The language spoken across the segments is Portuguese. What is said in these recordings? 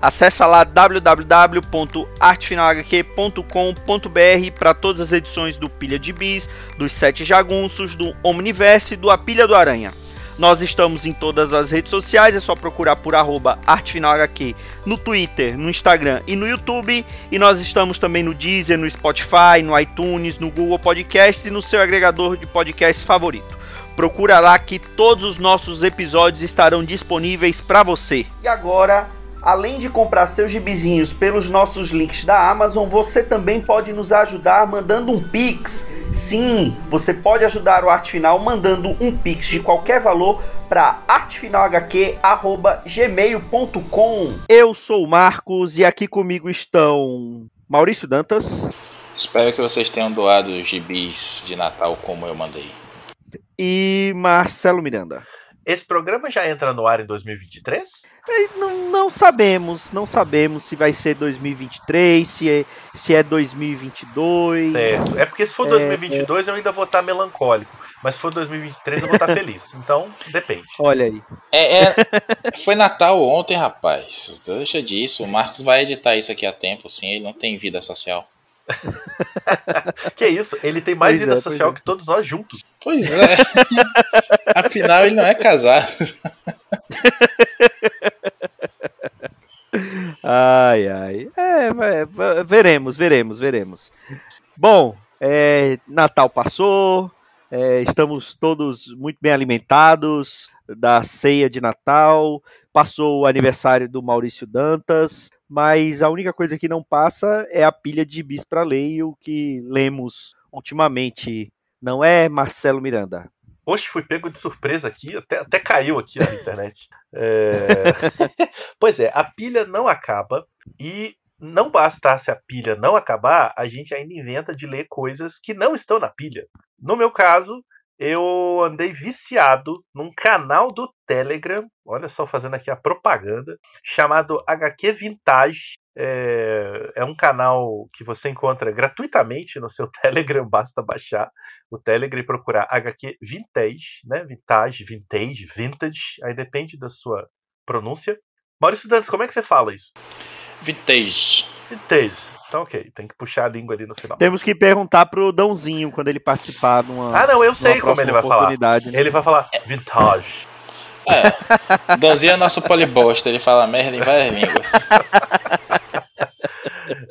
Acesse lá www.artefinalhq.com.br para todas as edições do Pilha de Bis, dos Sete Jagunços, do Omniverse e do A Pilha do Aranha. Nós estamos em todas as redes sociais, é só procurar por arroba ArtefinalHQ no Twitter, no Instagram e no YouTube. E nós estamos também no Deezer, no Spotify, no iTunes, no Google Podcasts e no seu agregador de podcasts favorito. Procura lá que todos os nossos episódios estarão disponíveis para você. E agora, além de comprar seus gibizinhos pelos nossos links da Amazon, você também pode nos ajudar mandando um Pix. Sim, você pode ajudar o Arte Final mandando um Pix de qualquer valor para artefinalhq@gmail.com. Eu sou o Marcos e aqui comigo estão Maurício Dantas Espero que vocês tenham doado os gibis de Natal como eu mandei. e Marcelo Miranda. Esse programa já entra no ar em 2023? É, Não, não sabemos, não sabemos se vai ser 2023, se é, se é 2022. Certo. É porque se for É, 2022 eu ainda vou estar melancólico. Mas se for 2023 eu vou estar feliz. Então, depende. Olha aí. É, é- foi Natal ontem, rapaz. Deixa disso. O Marcos vai editar isso aqui a tempo, sim. Ele não tem vida social. Que isso? Ele tem mais Pois vida é, social é. que todos nós juntos. Pois é. Afinal, ele não é casado. Ai, ai. É, veremos, veremos, veremos. Bom, é, Natal passou, é, estamos todos muito bem alimentados da ceia de Natal, passou o aniversário do Maurício Dantas, mas a única coisa que não passa é a pilha de bis para ler, o que lemos ultimamente, não é, Marcelo Miranda? Hoje fui pego de surpresa aqui, até, até caiu aqui na internet. É... pois é, a pilha não acaba e não bastasse a pilha não acabar, a gente ainda inventa de ler coisas que não estão na pilha. No meu caso, eu andei viciado num canal do Telegram, olha só fazendo aqui a propaganda, chamado HQ Vintage. É, é um canal que você encontra gratuitamente no seu Telegram, basta baixar o Telegram e procurar HQ Vintage, né? Vintage, Vintage, Vintage, aí depende da sua pronúncia. Maurício Dantas, como é que você fala isso? Vintage. Vintage. Então, ok, tem que puxar a língua ali no final. Temos que perguntar pro Dãozinho quando ele participar de uma, Ah, não, eu sei como ele vai falar. oportunidade, né? Ele vai falar Vintage. É. Danzinho é nosso polibosta. Ele fala merda em várias línguas.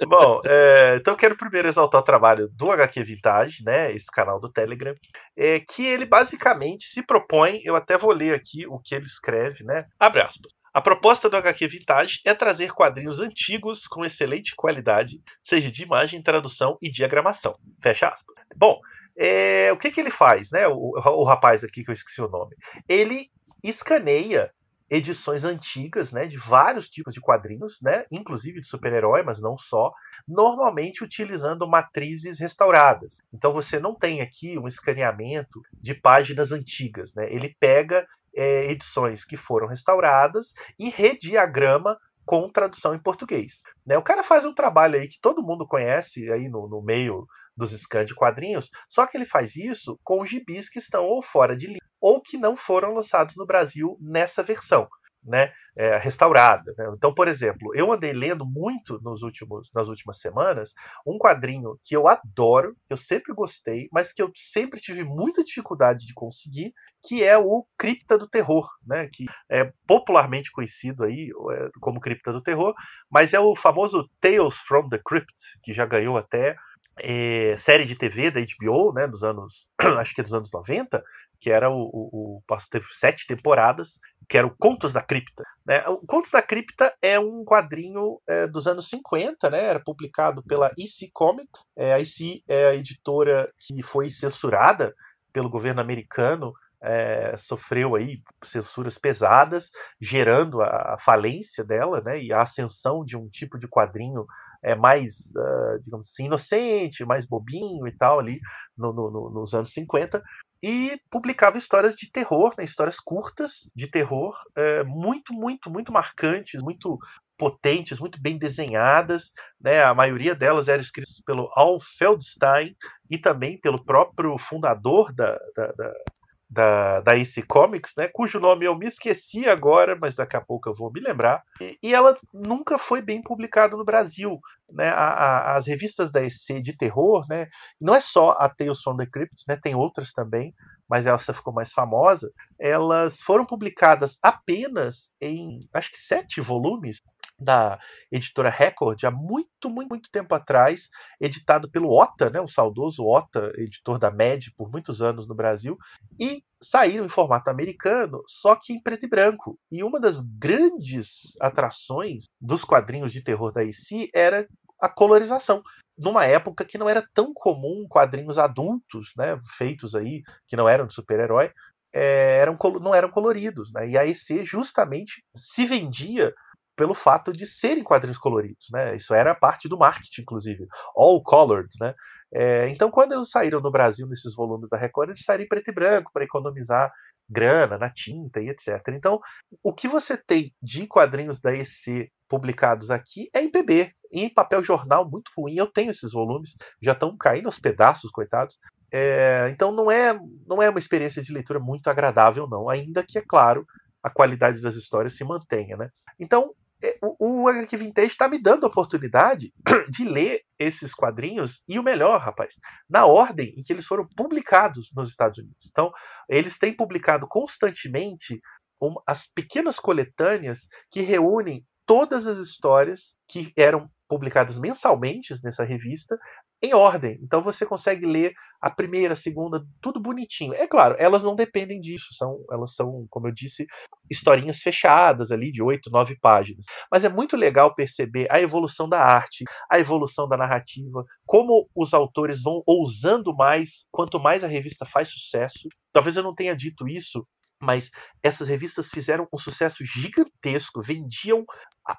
Bom, é, então eu quero primeiro exaltar o trabalho do HQ Vintage, né? Esse canal do Telegram, é, que ele basicamente se propõe, eu até vou ler aqui o que ele escreve, né? Abre aspas. A proposta do HQ Vintage é trazer quadrinhos antigos com excelente qualidade, seja de imagem, tradução e diagramação. Fecha aspas. Bom, é, o que, que ele faz, né? O, o rapaz aqui que eu esqueci o nome. Ele escaneia edições antigas, né, de vários tipos de quadrinhos, né, inclusive de super-herói, mas não só, normalmente utilizando matrizes restauradas. Então você não tem aqui um escaneamento de páginas antigas, né? Ele pega é, edições que foram restauradas e rediagrama com tradução em português. Né? O cara faz um trabalho aí que todo mundo conhece aí no, no meio dos scans de quadrinhos, só que ele faz isso com gibis que estão ou fora de linha ou que não foram lançados no Brasil nessa versão, né, é, restaurada. Né? Então, por exemplo, eu andei lendo muito nos últimos, nas últimas semanas um quadrinho que eu adoro, eu sempre gostei, mas que eu sempre tive muita dificuldade de conseguir, que é o Cripta do Terror, né, que é popularmente conhecido aí é, como Cripta do Terror, mas é o famoso Tales from the Crypt, que já ganhou até é, série de TV da HBO, né, dos anos, acho que é dos anos 90, que era o, o, o teve sete temporadas, que era o Contos da Cripta. Né? O Contos da Cripta é um quadrinho é, dos anos 50, né? Era publicado pela EC Comics. É, a EC é a editora que foi censurada pelo governo americano é, sofreu aí censuras pesadas, gerando a, a falência dela, né, e a ascensão de um tipo de quadrinho é, mais, uh, digamos assim, inocente, mais bobinho e tal, ali no, no, nos anos 50, e publicava histórias de terror, né, histórias curtas de terror, é, muito, muito, muito marcantes, muito potentes, muito bem desenhadas. Né, a maioria delas eram escritas pelo Al Feldstein e também pelo próprio fundador da, da, da da, da AC Comics, né, cujo nome eu me esqueci agora, mas daqui a pouco eu vou me lembrar. E, e ela nunca foi bem publicada no Brasil. Né, a, a, as revistas da EC de terror, né, não é só a Tales from the Crypt, né, tem outras também, mas essa ficou mais famosa. Elas foram publicadas apenas em, acho que sete volumes, da editora Record há muito, muito, muito tempo atrás, editado pelo Ota, né, o saudoso Ota, editor da MED por muitos anos no Brasil, e saíram em formato americano, só que em preto e branco. E uma das grandes atrações dos quadrinhos de terror da IC era a colorização. Numa época que não era tão comum quadrinhos adultos, né, feitos aí, que não eram de super-herói, é, eram, não eram coloridos. Né? E a EC justamente se vendia pelo fato de serem quadrinhos coloridos, né? Isso era parte do marketing, inclusive, all colored, né? É, então, quando eles saíram no Brasil nesses volumes da Record, eles saíram em preto e branco para economizar grana na tinta e etc. Então, o que você tem de quadrinhos da EC publicados aqui é em PB, em papel jornal muito ruim. Eu tenho esses volumes, já estão caindo aos pedaços, coitados. É, então, não é, não é uma experiência de leitura muito agradável, não, ainda que, é claro, a qualidade das histórias se mantenha, né? Então, o, o HQ Vintage está me dando a oportunidade de ler esses quadrinhos e o melhor, rapaz, na ordem em que eles foram publicados nos Estados Unidos. Então, eles têm publicado constantemente um, as pequenas coletâneas que reúnem todas as histórias que eram publicadas mensalmente nessa revista em ordem. Então você consegue ler a primeira, a segunda, tudo bonitinho. É claro, elas não dependem disso, são, elas são, como eu disse, historinhas fechadas ali de oito, nove páginas. Mas é muito legal perceber a evolução da arte, a evolução da narrativa, como os autores vão ousando mais, quanto mais a revista faz sucesso. Talvez eu não tenha dito isso mas essas revistas fizeram um sucesso gigantesco, vendiam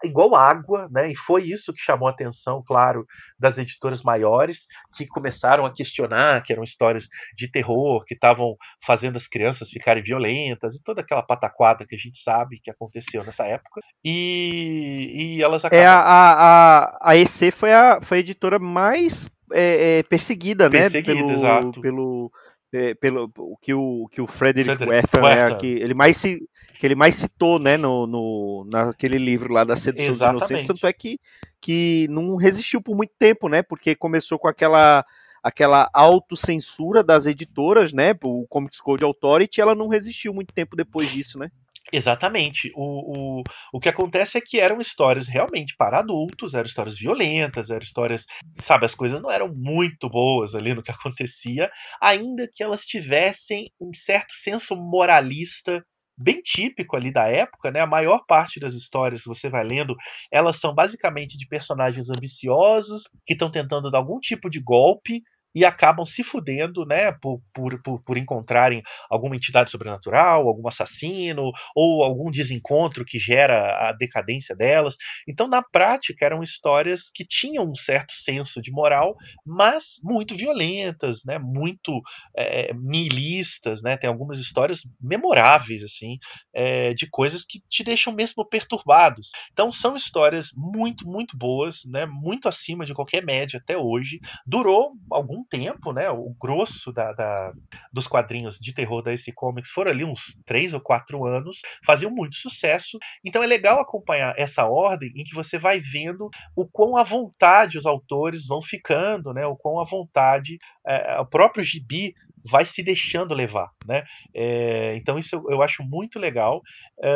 igual água, né? E foi isso que chamou a atenção, claro, das editoras maiores, que começaram a questionar que eram histórias de terror, que estavam fazendo as crianças ficarem violentas e toda aquela pataquada que a gente sabe que aconteceu nessa época. E, e elas acabaram... É, a, a, a EC foi a, foi a editora mais é, é, perseguida, perseguida, né? Pelo, exato. pelo é, pelo que o que o Frederick Werther, né, que ele mais se que ele mais citou, né, no, no naquele livro lá da Sedução dos Inocentes, tanto é que que não resistiu por muito tempo, né, porque começou com aquela aquela autocensura das editoras, né, o Comics Code Authority, ela não resistiu muito tempo depois disso, né? Exatamente. O, o, o que acontece é que eram histórias realmente para adultos, eram histórias violentas, eram histórias. Sabe, as coisas não eram muito boas ali no que acontecia, ainda que elas tivessem um certo senso moralista bem típico ali da época, né? A maior parte das histórias que você vai lendo, elas são basicamente de personagens ambiciosos que estão tentando dar algum tipo de golpe e acabam se fudendo, né, por, por, por, por, encontrarem alguma entidade sobrenatural, algum assassino, ou algum desencontro que gera a decadência delas. Então, na prática, eram histórias que tinham um certo senso de moral, mas muito violentas, né, muito é, nihilistas, né, tem algumas histórias memoráveis, assim, é, de coisas que te deixam mesmo perturbados. Então, são histórias muito, muito boas, né, muito acima de qualquer média até hoje. Durou algum tempo, né? O grosso da, da, dos quadrinhos de terror da AC Comics foram ali uns três ou quatro anos, faziam muito sucesso. Então é legal acompanhar essa ordem em que você vai vendo o quão à vontade os autores vão ficando, né? O quão à vontade é, o próprio gibi vai se deixando levar, né? É, então isso eu, eu, acho muito legal é,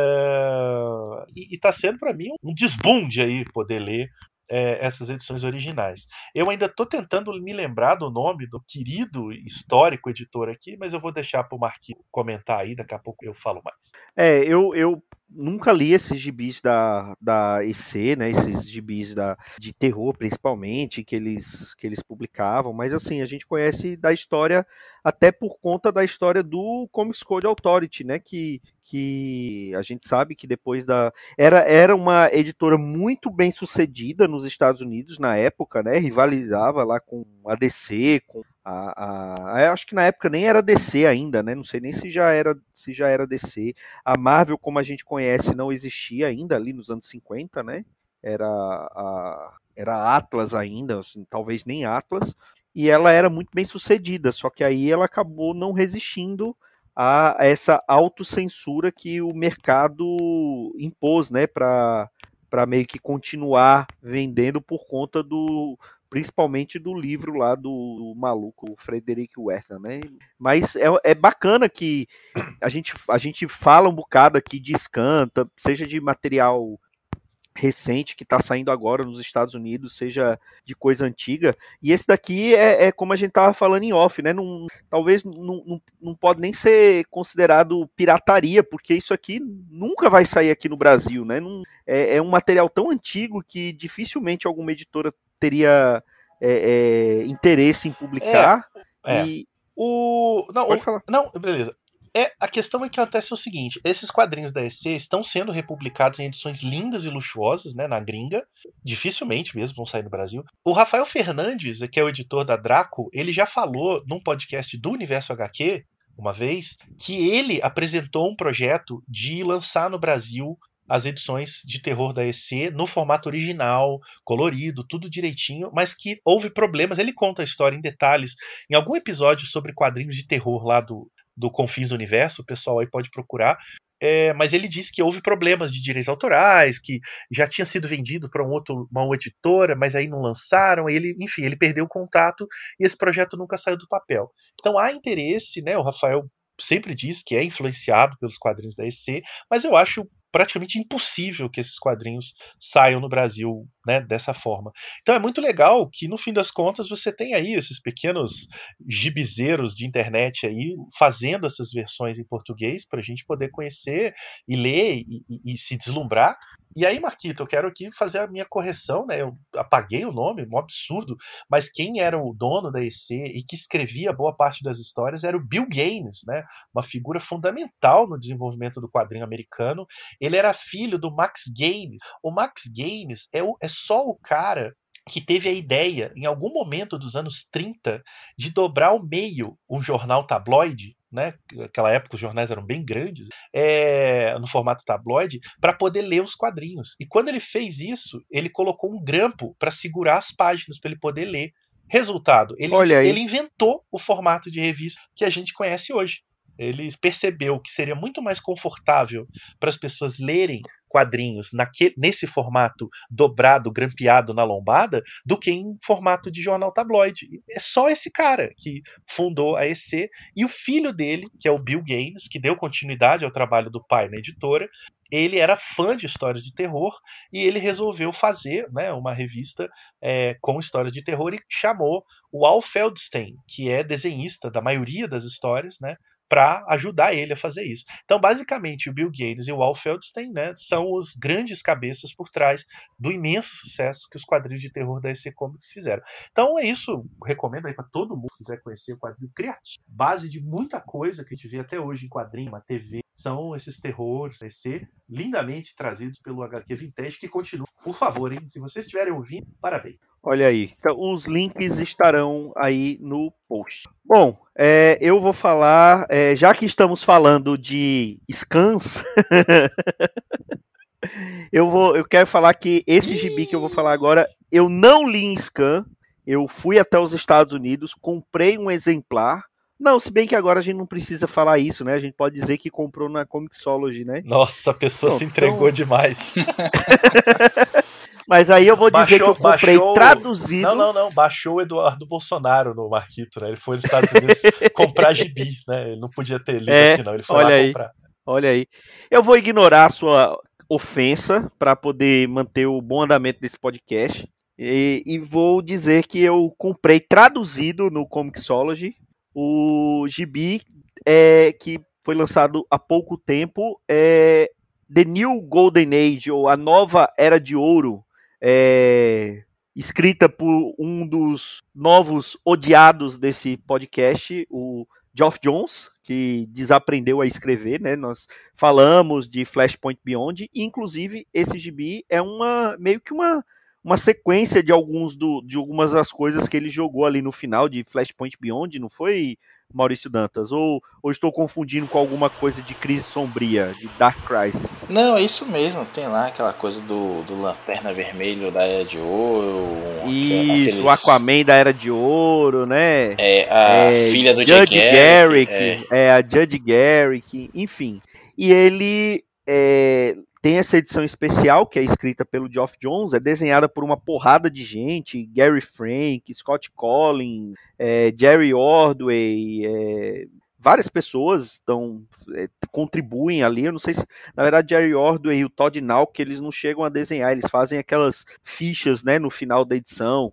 e está sendo para mim um desbunde aí poder ler é, essas edições originais. Eu ainda estou tentando me lembrar do nome do querido histórico editor aqui, mas eu vou deixar para o Marquinhos comentar aí, daqui a pouco eu falo mais. É, eu, eu nunca li esses gibis da, da EC, né? Esses gibis da, de terror, principalmente, que eles, que eles publicavam, mas assim, a gente conhece da história até por conta da história do Comics Code Authority, né? Que, que a gente sabe que depois da. Era, era uma editora muito bem sucedida nos Estados Unidos na época, né? Rivalizava lá com a DC, com a, a, acho que na época nem era DC ainda, né? Não sei nem se já era se já era DC. A Marvel, como a gente conhece, não existia ainda ali nos anos 50, né? Era a, era Atlas ainda, assim, talvez nem Atlas. E ela era muito bem sucedida, só que aí ela acabou não resistindo a essa autocensura que o mercado impôs, né, para meio que continuar vendendo por conta do principalmente do livro lá do, do maluco Frederick Werther, né? Mas é, é, bacana que a gente, a gente fala um bocado aqui de escanta, seja de material recente que está saindo agora nos Estados Unidos, seja de coisa antiga. E esse daqui é, é como a gente estava falando em off, né? Talvez não, não, não pode nem ser considerado pirataria, porque isso aqui nunca vai sair aqui no Brasil, né? É, é um material tão antigo que dificilmente alguma editora teria é, é, interesse em publicar. É, e o não, pode o, falar. Não, beleza. É, a questão é que acontece o seguinte: esses quadrinhos da EC estão sendo republicados em edições lindas e luxuosas, né, na gringa. Dificilmente mesmo vão sair no Brasil. O Rafael Fernandes, que é o editor da Draco, ele já falou num podcast do Universo HQ, uma vez, que ele apresentou um projeto de lançar no Brasil as edições de terror da EC no formato original, colorido, tudo direitinho, mas que houve problemas. Ele conta a história em detalhes em algum episódio sobre quadrinhos de terror lá do, do Confins do Universo, o pessoal aí pode procurar. É, mas ele disse que houve problemas de direitos autorais, que já tinha sido vendido para um outro, uma editora, mas aí não lançaram. Ele, enfim, ele perdeu o contato e esse projeto nunca saiu do papel. Então há interesse, né? O Rafael sempre diz que é influenciado pelos quadrinhos da EC, mas eu acho praticamente impossível que esses quadrinhos saiam no Brasil né, dessa forma. Então é muito legal que, no fim das contas, você tem aí esses pequenos gibizeiros de internet aí fazendo essas versões em português para a gente poder conhecer e ler e, e, e se deslumbrar. E aí, Marquito, eu quero aqui fazer a minha correção, né? Eu apaguei o nome, um absurdo, mas quem era o dono da EC e que escrevia boa parte das histórias era o Bill Gaines, né? Uma figura fundamental no desenvolvimento do quadrinho americano. Ele era filho do Max Gaines. O Max Gaines é, o, é só o cara que teve a ideia, em algum momento dos anos 30, de dobrar ao meio um jornal tabloide né? Naquela época os jornais eram bem grandes, é, no formato tabloide, para poder ler os quadrinhos. E quando ele fez isso, ele colocou um grampo para segurar as páginas para ele poder ler. Resultado, ele, ele inventou o formato de revista que a gente conhece hoje. Ele percebeu que seria muito mais confortável para as pessoas lerem quadrinhos nesse formato dobrado, grampeado na lombada, do que em formato de jornal tabloide. É só esse cara que fundou a EC e o filho dele, que é o Bill Gaines, que deu continuidade ao trabalho do pai na editora, ele era fã de histórias de terror e ele resolveu fazer né, uma revista é, com histórias de terror e chamou o Al Feldstein, que é desenhista da maioria das histórias, né, para ajudar ele a fazer isso. Então, basicamente, o Bill Gates e o Al Feldstein né, são os grandes cabeças por trás do imenso sucesso que os quadrinhos de terror da EC Comics fizeram. Então é isso, recomendo aí para todo mundo que quiser conhecer o quadrinho criativo, base de muita coisa que a gente vê até hoje em quadrinho, uma TV, são esses terrores da EC, lindamente trazidos pelo HQ Vintage, que continua. Por favor, hein, se vocês estiverem ouvindo, parabéns. Olha aí. Então, os links estarão aí no post. Bom, é, eu vou falar, é, já que estamos falando de scans, eu vou, eu quero falar que esse gibi que eu vou falar agora, eu não li em scan. Eu fui até os Estados Unidos, comprei um exemplar. Não, se bem que agora a gente não precisa falar isso, né? A gente pode dizer que comprou na Comixology, né? Nossa, a pessoa Pronto, se entregou então... demais. Mas aí eu vou dizer baixou, que eu comprei baixou... traduzido. Não, não, não. Baixou o Eduardo Bolsonaro no Marquito, né? Ele foi nos Estados Unidos comprar gibi, né? Ele não podia ter lido é, aqui, não. Ele foi olha lá aí, comprar. Olha aí. Eu vou ignorar a sua ofensa para poder manter o bom andamento desse podcast. E, e, vou dizer que eu comprei traduzido no Comixology o gibi é, que foi lançado há pouco tempo é The New Golden Age, ou A Nova Era de Ouro, é, escrita por um dos novos odiados desse podcast, o Geoff Jones, que desaprendeu a escrever, né? Nós falamos de Flashpoint Beyond, e inclusive esse gibi é uma meio que uma, uma sequência de alguns do, de algumas das coisas que ele jogou ali no final de Flashpoint Beyond, não foi, Maurício Dantas? Ou, ou estou confundindo com alguma coisa de crise sombria, de Dark Crisis? Não, é isso mesmo. Tem lá aquela coisa do, do Lanterna Vermelho da Era de Ouro. Isso, aqueles... o Aquaman da Era de Ouro, né? É, a é, filha do Judge Garrick. Garrick é. é. a Judge Garrick, enfim. E ele é, tem essa edição especial, que é escrita pelo Geoff Jones, é desenhada por uma porrada de gente, Gary Frank, Scott Collins, é, Jerry Ordway, é, várias pessoas estão é, contribuem ali. Eu não sei se, na verdade, Jerry Ordway e o Todd Nauk, eles não chegam a desenhar, eles fazem aquelas fichas, né, no final da edição,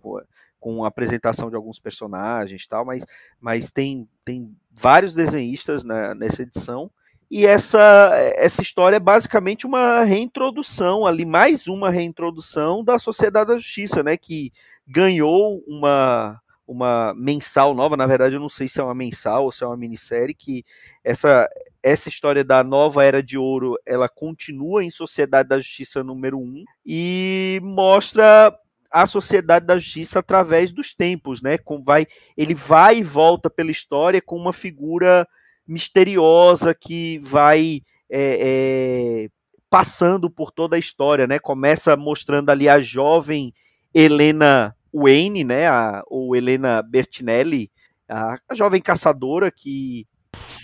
com, a apresentação de alguns personagens, tal. Mas, mas tem tem vários desenhistas na, nessa edição. E essa, essa história é basicamente uma reintrodução ali, mais uma reintrodução da Sociedade da Justiça, né? Que ganhou uma, uma mensal nova, na verdade eu não sei se é uma mensal ou se é uma minissérie, que essa, essa história da nova Era de Ouro, ela continua em Sociedade da Justiça número 1 e mostra a Sociedade da Justiça através dos tempos, né? Com, vai, ele vai e volta pela história com uma figura misteriosa que vai é, é, passando por toda a história, né? Começa mostrando ali a jovem Helena Wayne, né? A, ou Helena Bertinelli, a, a jovem caçadora que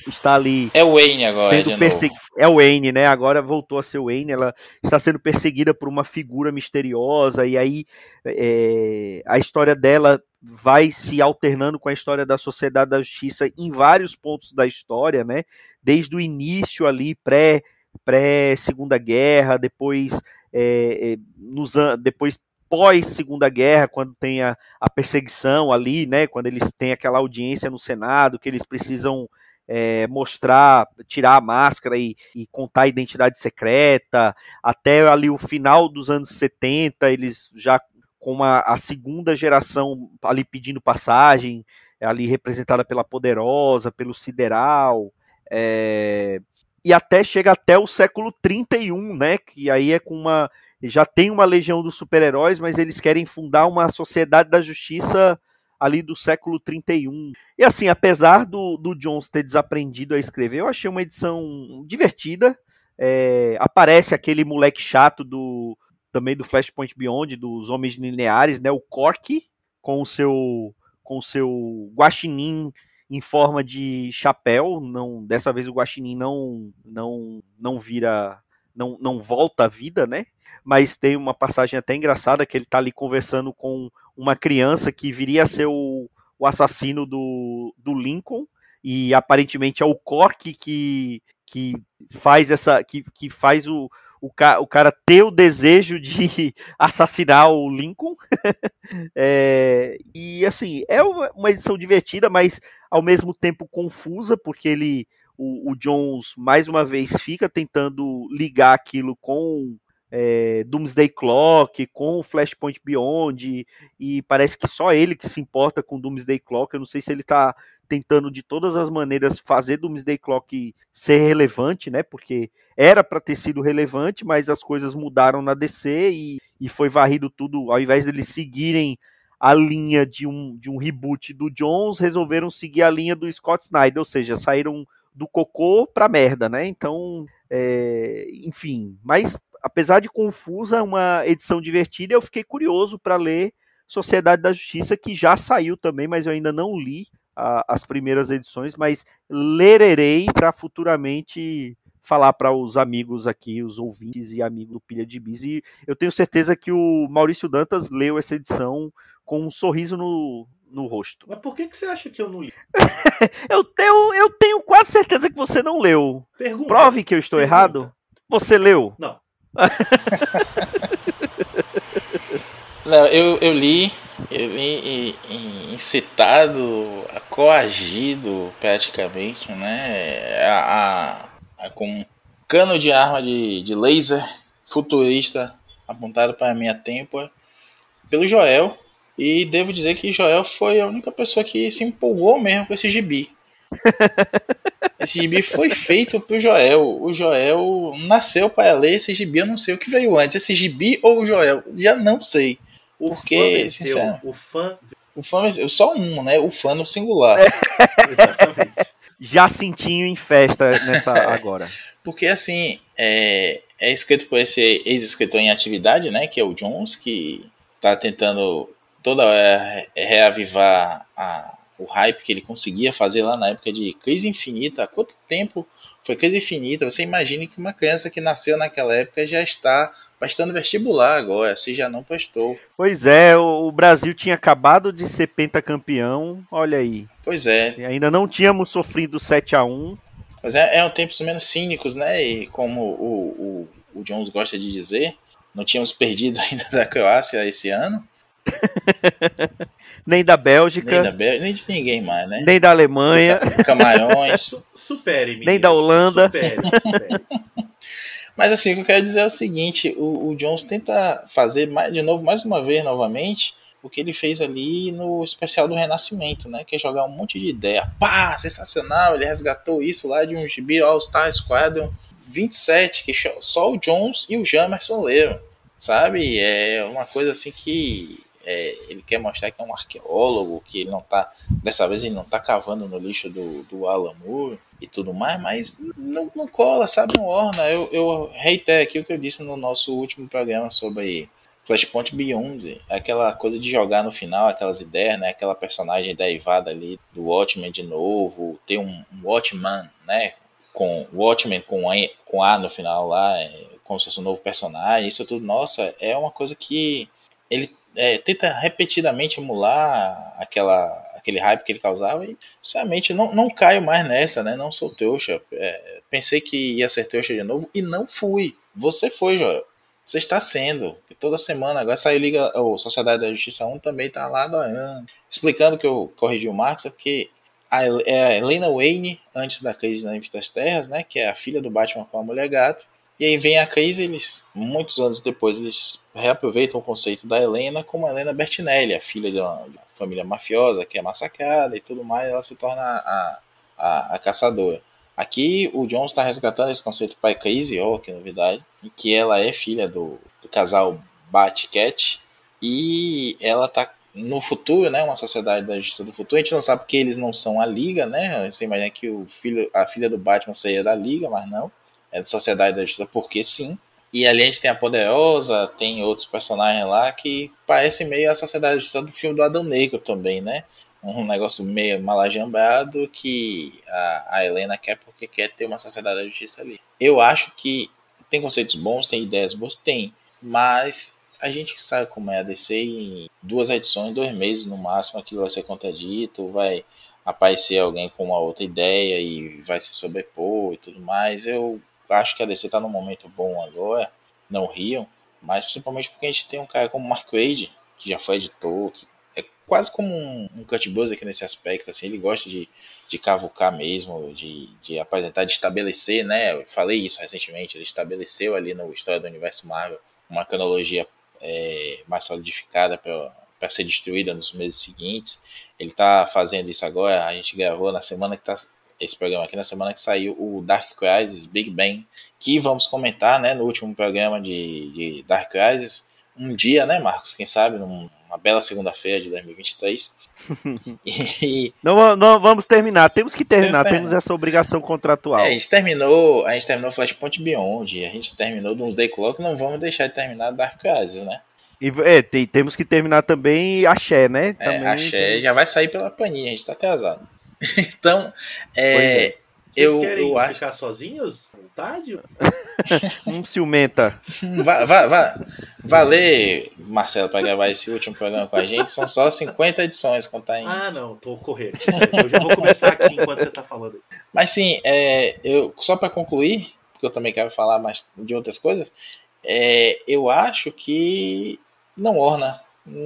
está ali. É o Wayne agora. Sendo persegu... É o Wayne, né? Agora voltou a ser o Wayne. Ela está sendo perseguida por uma figura misteriosa, e aí é, a história dela vai se alternando com a história da Sociedade da Justiça em vários pontos da história, né? Desde o início ali, pré, pré Segunda Guerra, depois é, é nos, depois pós Segunda Guerra, quando tem a, a, perseguição ali, né? Quando eles têm aquela audiência no Senado, que eles precisam é, mostrar, tirar a máscara e, e, contar a identidade secreta, até ali o final dos anos 70, eles já com a, a segunda geração ali pedindo passagem, ali representada pela Poderosa, pelo Sideral, é, e até chega até o século 31, né? Que aí é com uma. Já tem uma legião dos super-heróis, mas eles querem fundar uma sociedade da justiça ali do século 31. E assim, apesar do, do Jones ter desaprendido a escrever, eu achei uma edição divertida. É, aparece aquele moleque chato do, também do Flashpoint Beyond, dos Homens Lineares, né? O Cork, com o seu com o seu guaxinim em forma de chapéu, não, dessa vez o guaxinim não não não vira não, não volta à vida, né? Mas tem uma passagem até engraçada que ele tá ali conversando com uma criança que viria a ser o, o assassino do, do Lincoln e aparentemente é o Cork que que faz essa que, que faz o, o, ca o cara ter o desejo de assassinar o Lincoln. é, e assim, é uma edição divertida, mas ao mesmo tempo confusa, porque ele. O, o Jones mais uma vez fica tentando ligar aquilo com é, Doomsday Clock, com Flashpoint Beyond, e, e, parece que só ele que se importa com Doomsday Clock. Eu não sei se ele está tentando de todas as maneiras fazer Doomsday Clock ser relevante, né? Porque era para ter sido relevante, mas as coisas mudaram na DC e, e foi varrido tudo, ao invés deles seguirem a linha de um, de um reboot do Jones, resolveram seguir a linha do Scott Snyder, ou seja, saíram do cocô pra merda, né? Então, é, enfim, mas apesar de confusa, uma edição divertida, eu fiquei curioso para ler Sociedade da Justiça, que já saiu também, mas eu ainda não li a, as primeiras edições, mas lererei para futuramente falar para os amigos aqui, os ouvintes e amigos do Pilha de Bis. E eu tenho certeza que o Maurício Dantas leu essa edição com um sorriso no, no rosto. Mas por que, que você acha que eu não li? eu, tenho, eu tenho quase certeza que você não leu. Pergunta. Prove que eu estou Pergunta. errado. Você leu? Não. Não, eu, eu li, eu li incitado, coagido praticamente, né? A, a, a, com cano de arma de, de laser futurista apontado para a minha têmpora pelo Joel. E devo dizer que Joel foi a única pessoa que se empolgou mesmo com esse gibi. esse gibi foi feito pro Joel. O Joel nasceu para ler esse gibi. Eu não sei o que veio antes, esse gibi ou o Joel. Já não sei. Porque, sinceramente. O fã. O fã só um, né? O fã no singular. Exatamente. Jacintinho em festa nessa agora. Porque assim, é, é escrito por esse ex-escritor em atividade, né? Que é o Jones, que tá tentando toda hora reavivar a, o hype que ele conseguia fazer lá na época de Crise Infinita. Há quanto tempo foi Crise Infinita? Você imagine que uma criança que nasceu naquela época já está prestando vestibular agora, se já não prestou. Pois é, o Brasil tinha acabado de ser pentacampeão, olha aí. Pois é. E ainda não tínhamos sofrido 7 a 1 Mas é, é um tempos menos cínicos, né? E como o, o, o Jones gosta de dizer, não tínhamos perdido ainda da Croácia esse ano. nem da Bélgica. Nem, da Bélgica, nem de ninguém mais, né? Nem da Alemanha. Camarões. supere, Nem da Holanda. Supere, supere. Mas assim, o que eu quero dizer é o seguinte: o, o Jones tenta fazer mais, de novo, mais uma vez, novamente, o que ele fez ali no especial do Renascimento, né? Que é jogar um monte de ideia. Pá, sensacional! Ele resgatou isso lá de um gibi All-Star Squadron 27, que só o Jones e o Jamerson leram, sabe? É uma coisa assim que é, ele quer mostrar que é um arqueólogo, que ele não tá. Dessa vez ele não tá cavando no lixo do, do Alan Moore e tudo mais, mas não, não cola, sabe? Não orna. Eu, eu reitero aqui o que eu disse no nosso último programa sobre Flashpoint Beyond, aquela coisa de jogar no final, aquelas ideias, né? Aquela personagem derivada ali do Watchmen de novo, ter um, um Watchman, né? Com Watchmen com a, com a no final lá, é, como se fosse um novo personagem, isso tudo, nossa, é uma coisa que ele é, tenta repetidamente emular aquela, aquele hype que ele causava e, sinceramente, não, não caio mais nessa, né? Não sou trouxa. É, pensei que ia ser trouxa de novo e não fui. Você foi, Joel. Você está sendo. Toda semana, agora saiu Liga, ou Sociedade da Justiça 1 também está lá doando. Explicando que eu corrigi o Marcos, é porque a, é Helena Wayne, antes da crise na Infinitas Terras, né? Que é a filha do Batman com a mulher gato e aí vem a crise, eles, muitos anos depois, eles reaproveitam o conceito da Helena como a Helena Bertinelli, a filha de uma, família mafiosa que é massacrada e tudo mais, ela se torna a, a, a caçadora. Aqui o John está resgatando esse conceito pai crise, oh, que novidade, em que ela é filha do, do casal Bat-Cat e ela está no futuro, né, uma sociedade da justiça do futuro. A gente não sabe porque eles não são a Liga, né? Você imagina que o filho, a filha do Batman seria da Liga, mas não é de Sociedade da Justiça, porque sim. E ali a gente tem a Poderosa, tem outros personagens lá que parecem meio a Sociedade da Justiça do filme do Adão Negro também, né? Um negócio meio malajambrado que a, a Helena quer porque quer ter uma Sociedade da Justiça ali. Eu acho que tem conceitos bons, tem ideias boas, tem, mas a gente sabe como é a DC em duas edições, dois meses no máximo, aquilo vai ser contradito, vai aparecer alguém com uma outra ideia e vai se sobrepor e tudo mais. Eu acho que a DC tá num momento bom agora, não riam, mas principalmente porque a gente tem um cara como Mark Wade, que já foi editor, que é quase como um, um Cut aqui nesse aspecto, assim, ele gosta de, de cavucar mesmo, de, de apresentar, de estabelecer, né, eu falei isso recentemente, ele estabeleceu ali no História do Universo Marvel uma cronologia é, mais solidificada para ser destruída nos meses seguintes, ele está fazendo isso agora, a gente gravou na semana que está esse programa aqui na semana que saiu o Dark Crisis Big Bang, que vamos comentar, né, no último programa de, de Dark Crisis, um dia, né, Marcos, quem sabe, numa bela segunda-feira de 2023. e... não, não vamos terminar, temos que terminar, temos, temos essa obrigação contratual. É, a gente terminou, a gente terminou Flashpoint Beyond, a gente terminou Doomsday Clock, não vamos deixar de terminar Dark Crisis, né? E é, tem, temos que terminar também Axé, né? Também, é, Axé já vai sair pela paninha, a gente tá atrasado. Então, é, é. Vocês eu, querem eu ficar acho... sozinhos? Vontade? um ciumenta. Vá, vá, vá. Valer, Marcelo, para gravar esse último programa com a gente. São só 50 edições, contar em. Ah, não, tô correndo. Eu já vou começar aqui enquanto você tá falando. Mas sim, é, eu, só para concluir, porque eu também quero falar mais de outras coisas, é, eu acho que não orna.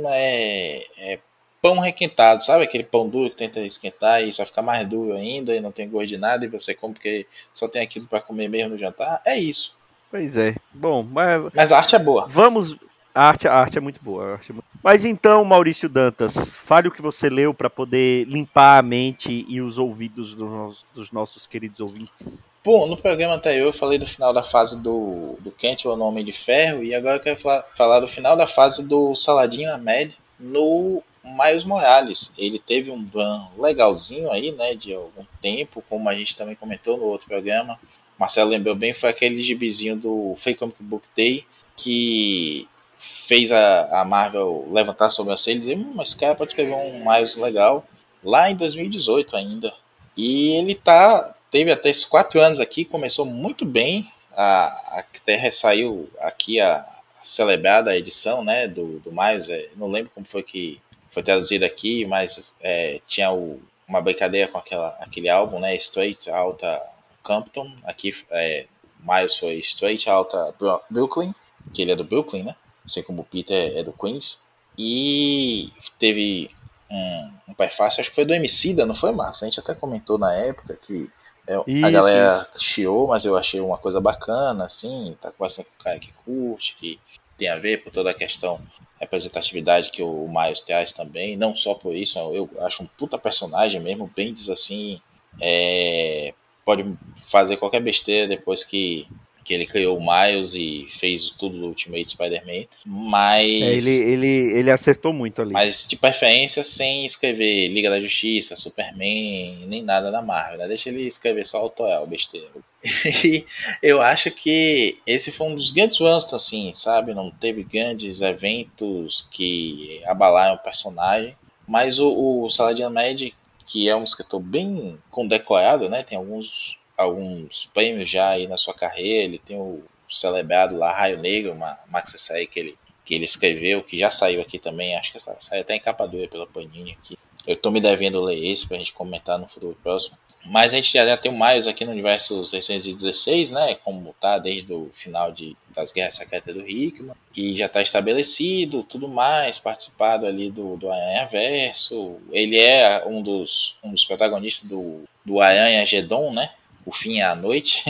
É, é pão requentado, sabe? Aquele pão duro que tenta esquentar e só fica mais duro ainda e não tem gosto de nada e você come porque só tem aquilo para comer mesmo no jantar. É isso. Pois é. Bom, mas. Mas a arte é boa. Vamos. A arte, a arte é muito boa. É muito... Mas então, Maurício Dantas, fale o que você leu para poder limpar a mente e os ouvidos dos, dos nossos queridos ouvintes. Bom, no programa anterior eu falei do final da fase do, do Kent, o Homem de Ferro, e agora eu quero falar, falar do final da fase do Saladinho Ahmed no Miles Morales. Ele teve um run legalzinho aí, né, de algum tempo, como a gente também comentou no outro programa. Marcelo lembrou bem, foi aquele gibizinho do Fake Comic Book Day que fez a, a Marvel levantar a e dizer, hum, mas esse cara pode escrever um Miles legal, lá em 2018 ainda. E ele tá, teve até esses quatro anos aqui, começou muito bem, a, a Terra saiu aqui a, a celebrada edição, né, do, do Miles, é, não lembro como foi que foi traduzido aqui, mas é, tinha o, uma brincadeira com aquela, aquele álbum, né? Straight Alta Compton. Aqui é, Miles foi Straight Alta Brooklyn, que ele é do Brooklyn, né? Assim como o Peter é do Queens. E teve um, um prefácio, acho que foi do Emicida, não foi, Marcos? A gente até comentou na época que é, isso, a galera isso. chiou, mas eu achei uma coisa bacana, assim, tá conversando com o cara que curte, que tem a ver por toda a questão representatividade que o Miles traz também, não só por isso, eu acho um puta personagem mesmo, bem diz assim, é, pode fazer qualquer besteira depois que, que ele criou o Miles e fez tudo do Ultimate Spider-Man, mas... É, ele, ele, ele acertou muito ali. Mas de preferência sem escrever Liga da Justiça, Superman, nem nada da Marvel, né? deixa ele escrever só autoral, besteira. E eu acho que esse foi um dos grandes runs, assim, sabe? Não teve grandes eventos que abalaram o personagem. Mas o, o Saladin Med, que é um escritor bem condecorado, né? Tem alguns, alguns prêmios já aí na sua carreira. Ele tem o celebrado lá, Raio Negro, uma maxi série que ele, que ele escreveu, que já saiu aqui também. Acho que saiu até em capa dura pela Panini aqui. Eu tô me devendo ler esse pra gente comentar no futuro próximo. Mas a gente já tem o Miles aqui no universo 616, né? Como tá desde o final de, das Guerras Secretas do Hickman. E já está estabelecido, tudo mais, participado ali do, do Aranha Verso. Ele é um dos, um dos protagonistas do, do Aranha Gedon, né? O fim é a noite.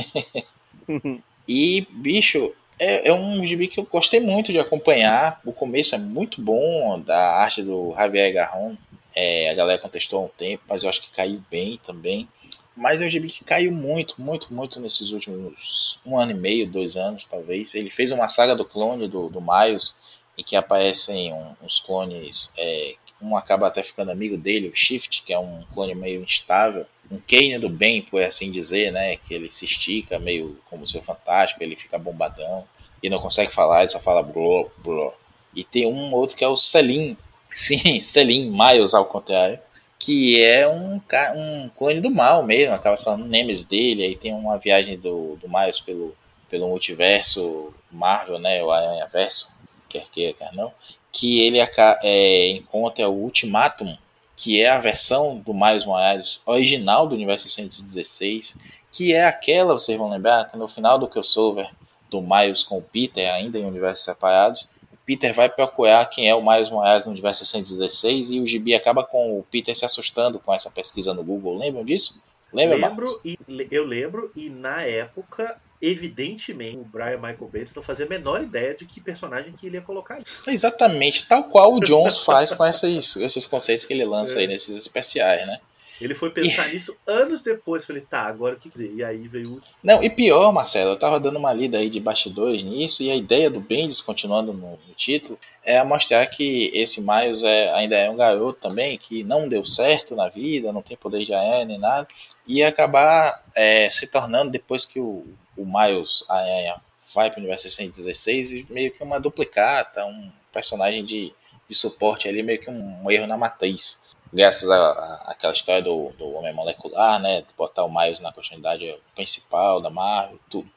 e, bicho, é, é, um gibi que eu gostei muito de acompanhar. O começo é muito bom, da arte do Javier Garron. É, a galera contestou há um tempo, mas eu acho que caiu bem também. Mas é um gibi que caiu muito, muito, muito nesses últimos um ano e meio, dois anos, talvez. Ele fez uma saga do clone do, do Miles, em que aparecem um, uns clones. É, um acaba até ficando amigo dele, o Shift, que é um clone meio instável. Um Kane do bem, por assim dizer, né? Que ele se estica meio como seu fantástico, ele fica bombadão. E não consegue falar, ele só fala bro, bro. E tem um outro que é o Selim. Sim, Selim, Miles ao contrário que é um, um clone do mal mesmo, acaba sendo Nemesis dele, aí tem uma viagem do, do Miles pelo, pelo multiverso Marvel, né, o Aranha Verso, quer queira, quer não, que ele é, encontra o Ultimatum, que é a versão do Miles Morales original do universo 616, que é aquela, vocês vão lembrar, que no final do crossover do Miles com o Peter, ainda em universos separados, Peter vai procurar quem é o Miles Morales no universo 616 e o Gibi acaba com o Peter se assustando com essa pesquisa no Google. Lembram disso? Lembra, lembro e, eu lembro e na época evidentemente o Brian Michael Bendis não fazia a menor ideia de que personagem que ele ia colocar aí. Exatamente, tal qual o Jones faz com esses, esses conceitos que ele lança é. aí nesses especiais, né? Ele foi pensar e... nisso anos depois. Falei, tá, agora o que dizer? E aí veio o. Não, e pior, Marcelo, eu tava dando uma lida aí de bastidores nisso, e a ideia do Bendis, continuando no, no título, é mostrar que esse Miles é, ainda é um garoto também, que não deu certo na vida, não tem poder de aranha nem nada, e acabar é, se tornando, depois que o, o Miles vai para o universo 616, meio que uma duplicata, um personagem de, de suporte ali, meio que um, um erro na matriz graças àquela história do, do Homem Molecular, né, de botar o Miles na continuidade principal da Marvel, tudo.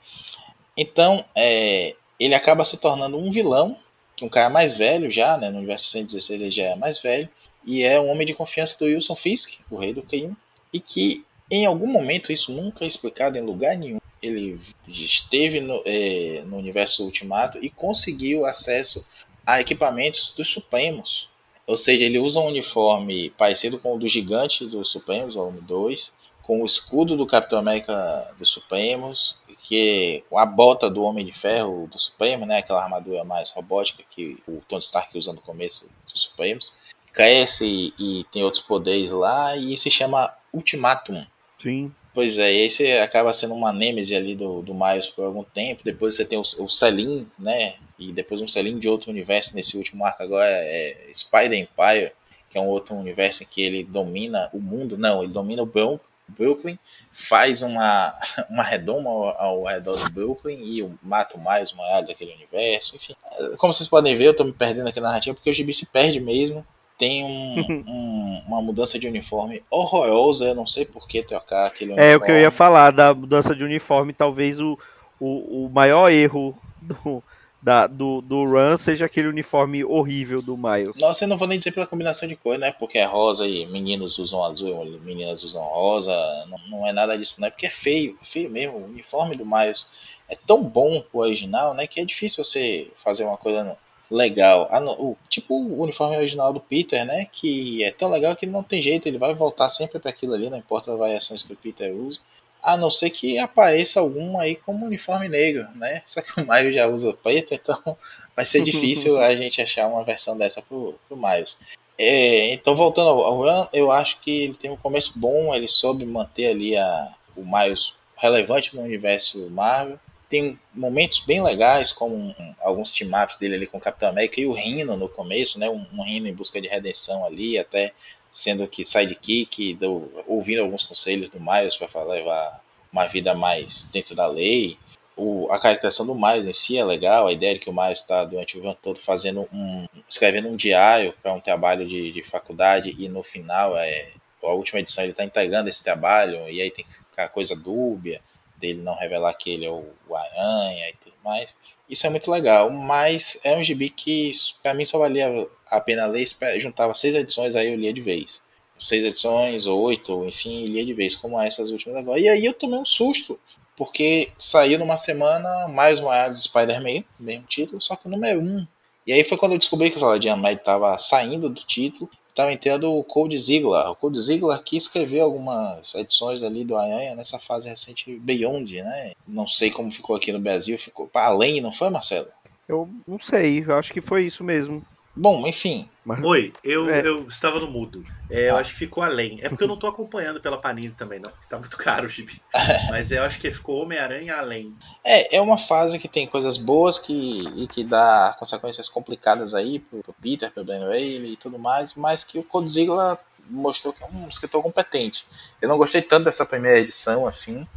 Então, é, ele acaba se tornando um vilão, um cara mais velho já, né, no universo 116 ele já é mais velho, e é um homem de confiança do Wilson Fisk, o rei do crime, e que em algum momento isso nunca é explicado em lugar nenhum. Ele esteve no, é, no universo Ultimato e conseguiu acesso a equipamentos dos Supremos, Ou seja, ele usa um uniforme parecido com o do gigante dos Supremos, volume 2, com o escudo do Capitão América dos Supremos, que a bota do Homem de Ferro do Supremo, né, aquela armadura mais robótica que o Tony Stark usa no começo dos Supremos, cresce e tem outros poderes lá e se chama Ultimatum. Sim. Pois é, esse acaba sendo uma nêmese ali do, do Miles por algum tempo. Depois você tem o, o Selim, né? E depois um Selim de outro universo. Nesse último arco agora é Spider Empire, que é um outro universo em que ele domina o mundo. Não, ele domina o Brooklyn, faz uma, uma redoma ao, ao redor do Brooklyn e mata o Miles maior daquele universo. Enfim, como vocês podem ver, eu tô me perdendo aqui na narrativa porque o gibi se perde mesmo tem um, um, uma mudança de uniforme horrorosa. Eu não sei por que trocar aquele uniforme. É o que eu ia falar da mudança de uniforme. Talvez o, o, o maior erro do, da, do, do Run seja aquele uniforme horrível do Miles. Nossa, eu não vou nem dizer pela combinação de cor, né? Porque é rosa e meninos usam azul, meninas usam rosa. Não, não é nada disso, não. É porque é feio, feio mesmo. O uniforme do Miles é tão bom o original, né? Que é difícil você fazer uma coisa legal. o, tipo o uniforme original do Peter, né? Que é tão legal que não tem jeito, ele vai voltar sempre para aquilo ali, não importa as variações que o Peter usa. A não ser que apareça algum aí como uniforme negro, né? Só que o Miles já usa preto, então vai ser difícil a gente achar uma versão dessa pro, pro Miles. É, então, voltando ao Run, eu acho que ele tem um começo bom, ele soube manter ali a, o Miles relevante no universo Marvel tem momentos bem legais, como alguns team-ups dele ali com o Capitão América e o Rino no começo, né? Um, um Rino em busca de redenção ali, até sendo que sidekick, do, ouvindo alguns conselhos do Miles para levar uma vida mais dentro da lei. O, a caracterização do Miles em si é legal, a ideia de que o Miles está durante o ano todo fazendo um. escrevendo um diário para um trabalho de, de faculdade e no final, é, a última edição, ele está entregando esse trabalho e aí tem que ficar coisa dúbia dele não revelar que ele é o, o Aranha e tudo mais. Isso é muito legal, mas é um gibi que para mim só valia a pena ler, juntava seis edições, aí eu lia de vez. Seis edições, ou oito, enfim, lia de vez, como essas últimas agora. E aí eu tomei um susto, porque saiu numa semana mais Morales Spider-Man, mesmo título, só que o número um. E aí foi quando eu descobri que o Saladin Med estava saindo do título estava entrando o Cold Ziegler. O Cold Ziegler que escreveu algumas edições ali do Aranha nessa fase recente Beyond, né? Não sei como ficou aqui no Brasil, ficou para além, não foi, Marcelo? Eu não sei, eu acho que foi isso mesmo. Bom, enfim. Mas... Oi, eu, é. eu estava no mudo. É, eu ah. acho que ficou além. É porque eu não estou acompanhando pela Panini também, não. Tá muito caro o gibi. Mas eu acho que ficou Homem-Aranha além. É, é uma fase que tem coisas boas que, e que dá consequências complicadas aí pro, pro Peter, pro Ben Reilly e tudo mais, mas que o Codzilla mostrou que é um escritor competente. Eu não gostei tanto dessa primeira edição, assim,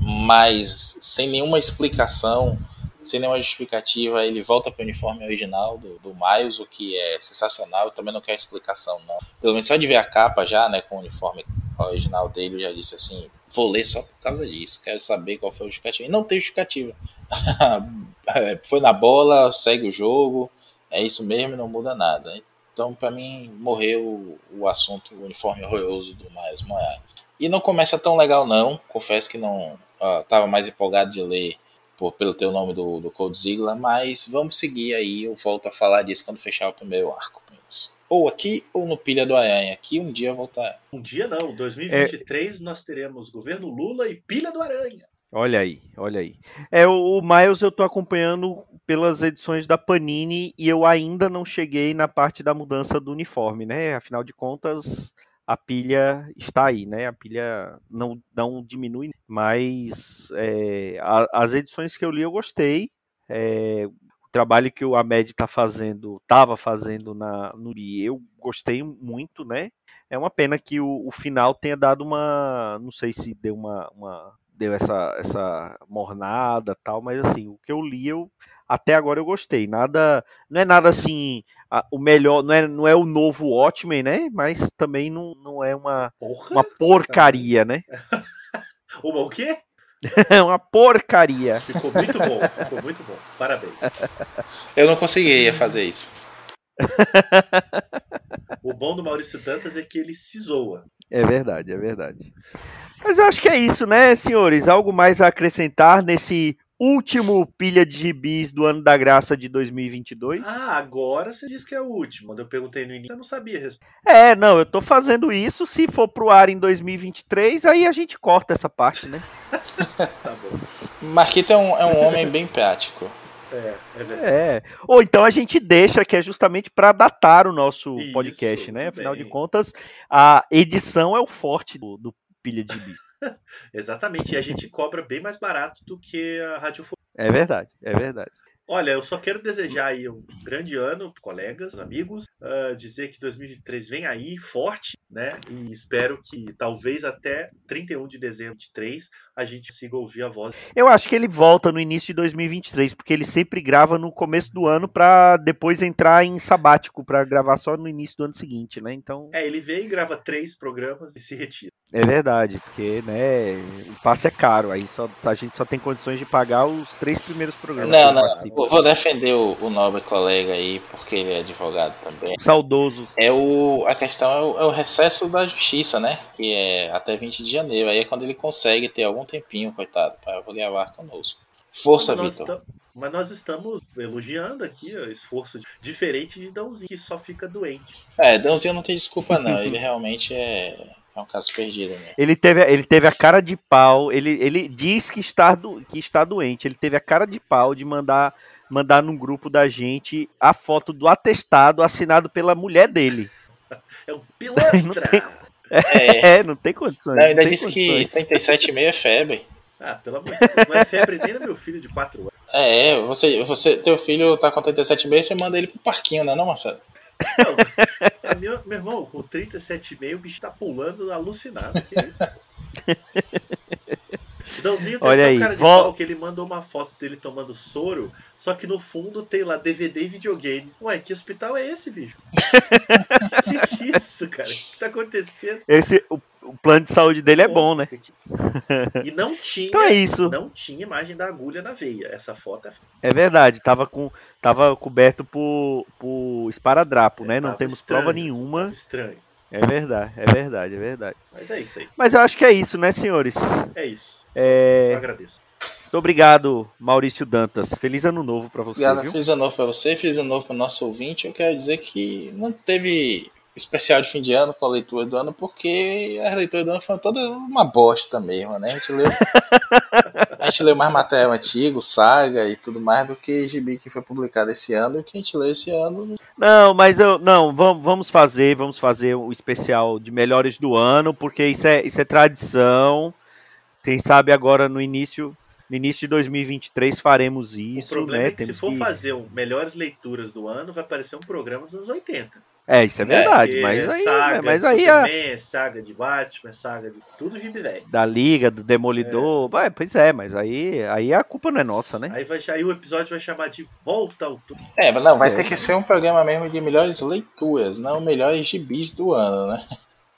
mas sem nenhuma explicação sem nenhuma justificativa, ele volta para o uniforme original do, do Miles, o que é sensacional. Eu também não quero explicação, não. Pelo menos só de ver a capa já, né, com o uniforme original dele, eu já disse assim: vou ler só por causa disso, quero saber qual foi o justificativo. E não tem justificativa. foi na bola, segue o jogo, é isso mesmo, não muda nada. Então, para mim, morreu o assunto, o uniforme horroroso do Miles Morales. E não começa tão legal, não. Confesso que não. Uh, tava mais empolgado de ler por, pelo teu nome do, do Cold Ziggler, mas vamos seguir aí, eu volto a falar disso quando fechar o primeiro arco. Ou aqui ou no Pilha do Aranha. Aqui um dia voltar. Um dia não, 2023 é... nós teremos governo Lula e Pilha do Aranha. Olha aí, olha aí. É, o, o Miles eu tô acompanhando pelas edições da Panini e eu ainda não cheguei na parte da mudança do uniforme, né? Afinal de contas, a pilha está aí, né? A pilha não, não diminui, mas é, a, as edições que eu li eu gostei. É, o trabalho que o Ahmed está fazendo, estava fazendo na, no Ri, eu gostei muito, né? É uma pena que o, o, final tenha dado uma. Não sei se deu uma. uma deu essa, essa mornada tal, mas assim, o que eu li eu até agora eu gostei. Nada, não é nada assim, a, o melhor, não é, não é o novo Watchmen, né? Mas também não, não é uma, uma porcaria, né? uma o quê? É uma porcaria. Ficou muito bom, ficou muito bom. Parabéns. Eu não conseguiria fazer isso. o bom do Maurício Dantas é que ele se zoa. É verdade, é verdade. Mas eu acho que é isso, né, senhores? Algo mais a acrescentar nesse último pilha de gibis do ano da graça de 2022? Ah, agora você diz que é o último. Quando eu perguntei no início, eu não sabia responder. É, não, eu tô fazendo isso. Se for pro ar em 2023, aí a gente corta essa parte, né? Tá bom. Marquito é um, é um homem bem prático. É, é verdade. É. Ou então a gente deixa, que é justamente para datar o nosso Isso, podcast, né? Afinal bem. de contas, a edição é o forte do, do pilha de gibis. Exatamente. E a gente cobra bem mais barato do que a radiofobia. É verdade, é verdade. Olha, eu só quero desejar aí um grande ano, colegas, amigos, ah, dizer que 2023 vem aí forte, né? E espero que talvez até 31 de dezembro de 3 a gente consiga ouvir a voz. Eu acho que ele volta no início de 2023, porque ele sempre grava no começo do ano para depois entrar em sabático para gravar só no início do ano seguinte, né? Então, É, ele vem, grava três programas e se retira. é verdade, porque, né, o passe é caro, aí só a gente só tem condições de pagar os três primeiros programas que Não, não, participa. Vou defender o, o nobre colega aí, porque ele é advogado também. Saudosos. É o, a questão é o, é o recesso da justiça, né? Que é até 20 de janeiro. Aí é quando ele consegue ter algum tempinho, coitado, para gravar conosco. Força, Vitor. Mas nós estamos elogiando aqui o esforço diferente de Dãozinho, que só fica doente. É, Dãozinho não tem desculpa, não. Ele realmente é, é um caso perdido, né? Ele teve, ele teve a cara de pau, ele, ele diz que está, do, que está doente, ele teve a cara de pau de mandar, mandar num grupo da gente a foto do atestado assinado pela mulher dele. É um pilantra! É, É, não tem condições. não, ainda não tem disse que condições. 37,5 é febre. ah, pelo amor de Deus. Não é febre nem no meu filho de 4 anos. É, você, você, teu filho tá com 37,5, você manda ele pro parquinho, né, não, Marcelo? Não, minha- meu irmão, com 37,5 o bicho tá pulando alucinado. Que é isso? O Dãozinho tem Olha aí, cara de vol- pau que ele mandou uma foto dele tomando soro, só que no fundo tem lá DVD e videogame. Ué, que hospital é esse, bicho? que que é isso, cara? O que tá acontecendo? Esse, o, o plano de saúde dele é bom, né? E não tinha, Então é isso. não tinha imagem da agulha na veia. Essa foto é É verdade, tava, com, tava coberto por, por esparadrapo, né? Não temos estranho, prova nenhuma. estranho. É verdade, é verdade, é verdade. Mas é isso aí. Mas eu acho que é isso, né, senhores? É isso. É, Eu agradeço. Muito obrigado, Maurício Dantas. Feliz ano novo pra você, Obrigado, viu? feliz ano novo pra você, feliz ano novo pro nosso ouvinte. Eu quero dizer que não teve especial de fim de ano com a leitura do ano, porque a leitura do ano foi toda uma bosta mesmo, né? A gente leu, a gente leu mais material antigo, saga e tudo mais do que gibi que foi publicado esse ano. E o que a gente leu esse ano Não, mas eu não, vamos, fazer, vamos fazer o especial de melhores do ano, porque isso é, isso é tradição. Quem sabe agora no início, no início de 2023 faremos O isso, problema né? é que se Temos for que- fazer um melhores leituras do ano, vai aparecer um programa dos anos 80. É, isso é verdade, Porque mas aí, saga mas de aí a, saga de Batman, saga de tudo gibi velho. da Liga, do Demolidor, vai, pois é, mas aí, aí a culpa não é nossa, né? Aí, vai, aí o episódio vai chamar de Volta ao Túmulo. É, mas não, vai É. ter que ser um programa mesmo de melhores leituras, não melhores gibis do ano, né?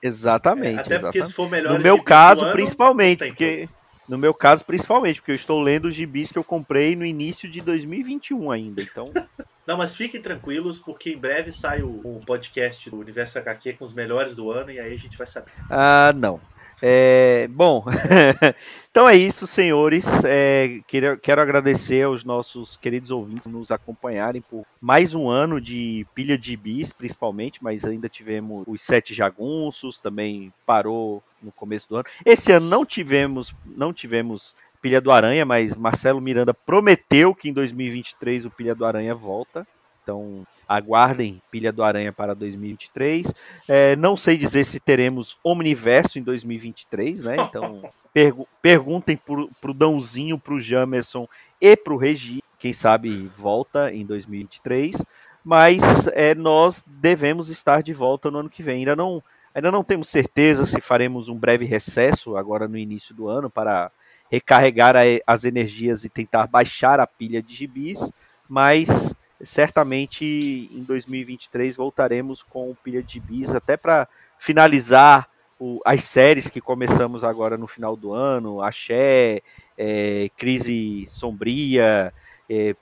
Exatamente, Até porque exatamente. se for melhor No meu caso, principalmente, tem porque no meu caso, principalmente, porque eu estou lendo os gibis que eu comprei no início de 2021 ainda. Então, Não, mas fiquem tranquilos, porque em breve sai o, o podcast do Universo HQ com os melhores do ano e aí a gente vai saber. ah, não. É, bom, então é isso, senhores. É, quero, quero agradecer aos nossos queridos ouvintes nos acompanharem por mais um ano de pilha de bis, principalmente, mas ainda tivemos os sete jagunços, também parou no começo do ano. Esse ano não tivemos, não tivemos pilha do Aranha, mas Marcelo Miranda prometeu que em 2023 o pilha do Aranha volta. Então aguardem pilha do Aranha para 2023. É, não sei dizer se teremos Omniverso em 2023, né? Então pergu perguntem pro, pro Dãozinho, pro Jamerson e pro Regi, quem sabe volta em 2023. Mas é, nós devemos estar de volta no ano que vem. Ainda não, ainda não temos certeza se faremos um breve recesso agora no início do ano para recarregar a, as energias e tentar baixar a pilha de gibis, mas certamente em 2023 voltaremos com pilha de gibis até para finalizar o, as séries que começamos agora no final do ano, Axé, é, Crise Sombria, é,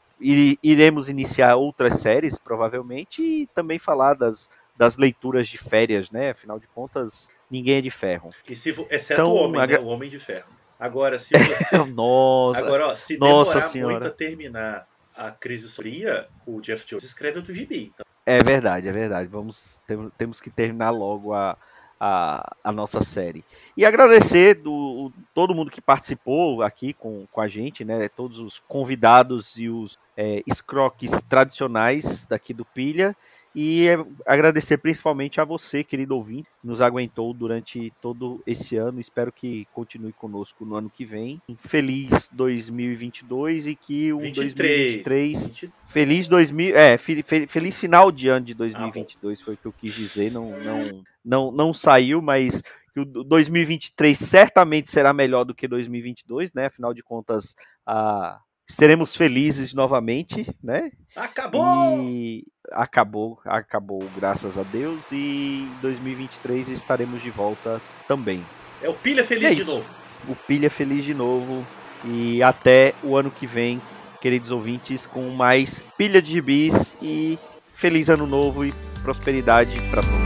iremos iniciar outras séries provavelmente e também falar das, das leituras de férias, né? Afinal de contas, ninguém é de ferro. E se, exceto Então, o homem, né? O Homem de Ferro. Agora, se você. Nossa. Agora, ó, se Nossa demorar senhora. muito a terminar a crise fria, o Jeff Jones escreve outro gibi. Então, É verdade, é verdade. Vamos, tem- temos que terminar logo a, a, a nossa série. E agradecer do o- todo mundo que participou aqui com, com a gente, né? Todos os convidados e os é, escroques tradicionais daqui do Pilha. E é, agradecer principalmente a você, querido ouvinte, que nos aguentou durante todo esse ano. Espero que continue conosco no ano que vem. Um Feliz 2022 e que um 23. 2023 20 Feliz 2000, é, fe- fe- feliz final de ano de 2022 foi o que eu quis dizer, não não não, não saiu, mas que o do- 2023 certamente será melhor do que 2022, né? Afinal de contas, ah, seremos felizes novamente, né? Acabou! E acabou, acabou, graças a Deus, e em 2023 estaremos de volta também. É o Pilha Feliz É de novo. O Pilha feliz de novo e até o ano que vem, queridos ouvintes, com mais pilha de gibis e feliz ano novo e prosperidade para todos.